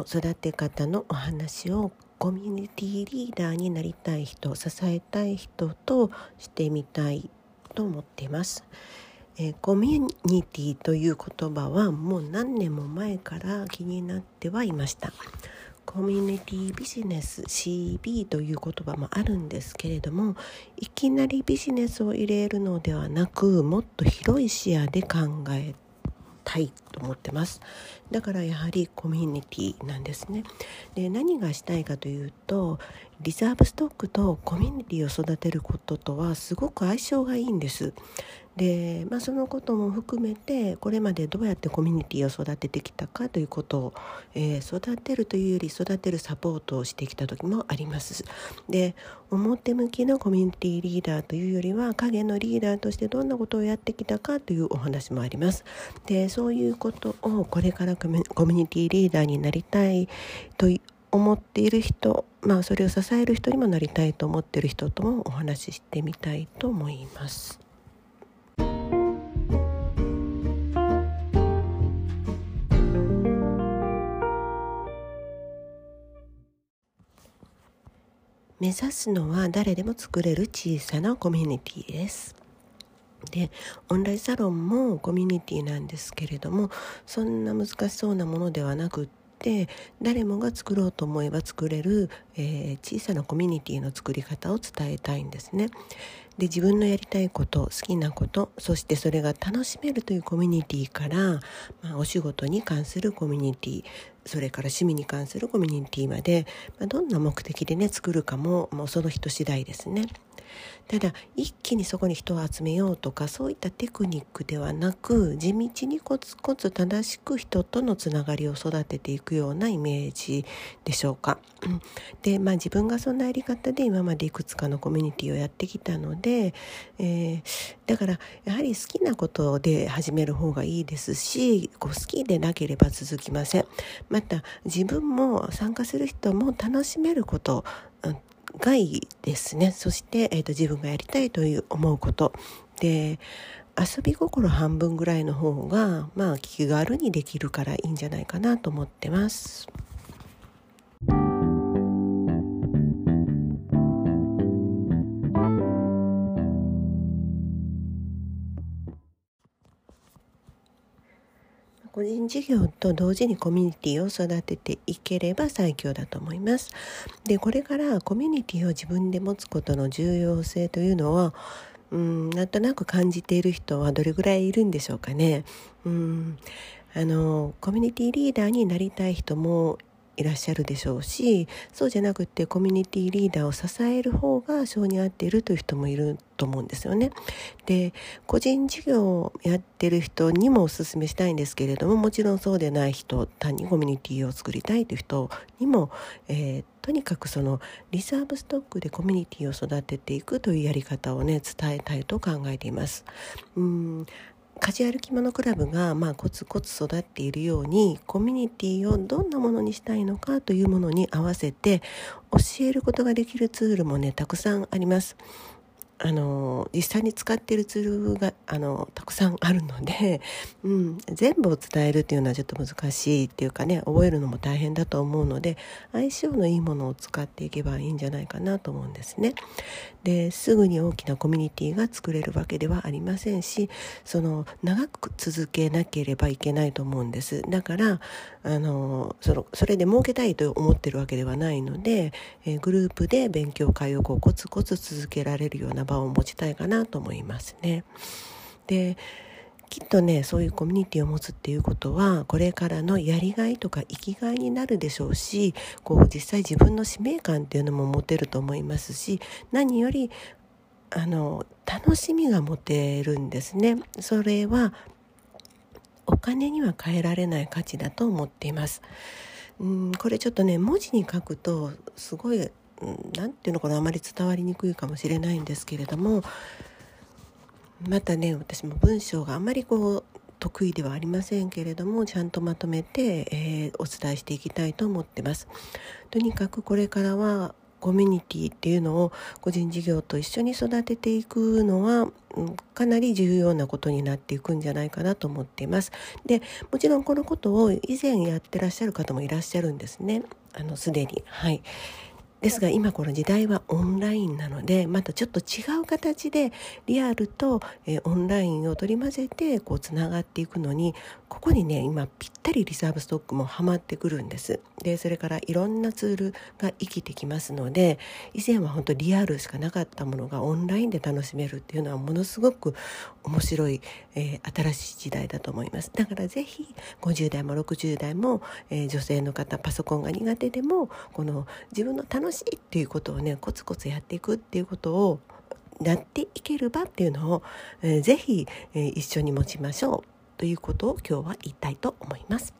の育て方のお話をコミュニティリーダーになりたい人支えたい人としてみたいと思っています。えー、コミュニティという言葉はもう何年も前から気になってはいました。コミュニティビジネス CB という言葉もあるんですけれどもいきなりビジネスを入れるのではなくもっと広い視野で考えたいと思ってます。だからやはりコミュニティなんですね。で何がしたいかというとリザーブストックとコミュニティを育てることとはすごく相性がいいんです。で、まあ、そのことも含めてこれまでどうやってコミュニティを育ててきたかということを、えー、育てるというより育てるサポートをしてきた時もありますで表向きのコミュニティリーダーというよりは影のリーダーとしてどんなことをやってきたかというお話もありますでそういうことをこれからコミュニティリーダーになりたいと思っている人まあそれを支える人にもなりたいと思っている人ともお話ししてみたいと思います。目指すのは誰でも作れる小さなコミュニティです。でオンラインサロンもコミュニティなんですけれどもそんな難しそうなものではなくって誰もが作ろうと思えば作れる、えー、小さなコミュニティの作り方を伝えたいんですね。で自分のやりたいこと好きなことそしてそれが楽しめるというコミュニティから、まあ、お仕事に関するコミュニティそれから趣味に関するコミュニティまで、まあ、どんな目的でね作るかももうその人次第ですね。ただ一気にそこに人を集めようとかそういったテクニックではなく地道にコツコツ正しく人とのつながりを育てていくようなイメージでしょうか。でまあ自分がそんなやり方で今までいくつかのコミュニティをやってきたので、えー、だからやはり好きなことで始める方がいいですしこう好きでなければ続きません。また自分も参加する人も楽しめることがいいですねそして、えーと、自分がやりたいという思うことで遊び心半分ぐらいの方がまあ気軽にできるからいいんじゃないかなと思ってます。個人事業と同時にコミュニティを育てていければ最強だと思います。でこれからコミュニティを自分で持つことの重要性というのはうんなんとなく感じている人はどれぐらいいるんでしょうかね。うんあのコミュニティリーダーになりたい人もいらっしゃるでしょうしそうじゃなくてコミュニティリーダーを支える方が性に合っているという人もいると思うんですよね。で個人事業をやってる人にもお勧めしたいんですけれどももちろんそうでない人単にコミュニティを作りたいという人にも、えー、とにかくそのリザーブストックでコミュニティを育てていくというやり方をね伝えたいと考えています。うんカジュアル着物クラブがまあコツコツ育っているようにコミュニティをどんなものにしたいのかというものに合わせて教えることができるツールもねたくさんあります。あの実際に使っているツールがあのたくさんあるので、うん、全部を伝えるっていうのはちょっと難しいっていうかね覚えるのも大変だと思うので相性のいいものを使っていけばいいんじゃないかなと思うんですね。ですぐに大きなコミュニティが作れるわけではありませんしその長く続けなければいけないと思うんです。だからあのそのそれで儲けたいと思ってるわけではないので、えグループで勉強会をこうコツコツ続けられるような場を持ちたいかなと思いますね。できっとねそういうコミュニティを持つっていうことはこれからのやりがいとか生きがいになるでしょうしこう実際自分の使命感っていうのも持てると思いますし何よりあの楽しみが持てるんですね。それはお金には変えられない価値だと思っています。うんこれちょっとね文字に書くとすごい何て言うのかなあまり伝わりにくいかもしれないんですけれどもまたね私も文章があまりこう得意ではありませんけれどもちゃんとまとめて、えー、お伝えしていきたいと思ってます。とにかくこれからはコミュニティっていうのを個人事業と一緒に育てていくのは、かなり重要なことになっていくんじゃないかなと思っています。でもちろんこのことを以前やってらっしゃる方もいらっしゃるんですね。あのすでにはいですが今この時代はオンラインなのでまたちょっと違う形でリアルと、えー、オンラインを取り混ぜてこうつながっていくのにここにね今ぴったりリザーブストックもはまってくるんです。でそれからいろんなツールが生きてきますので以前は本当リアルしかなかったものがオンラインで楽しめるっていうのはものすごく面白い、えー、新しい時代だと思います。だからぜひ50代も60代も、えー、女性の方パソコンが苦手でもこの自分の楽しいっていうことをねコツコツやっていくっていうことをやっていければっていうのを、えー、ぜひ、えー、一緒に持ちましょうということを今日は言いたいと思います。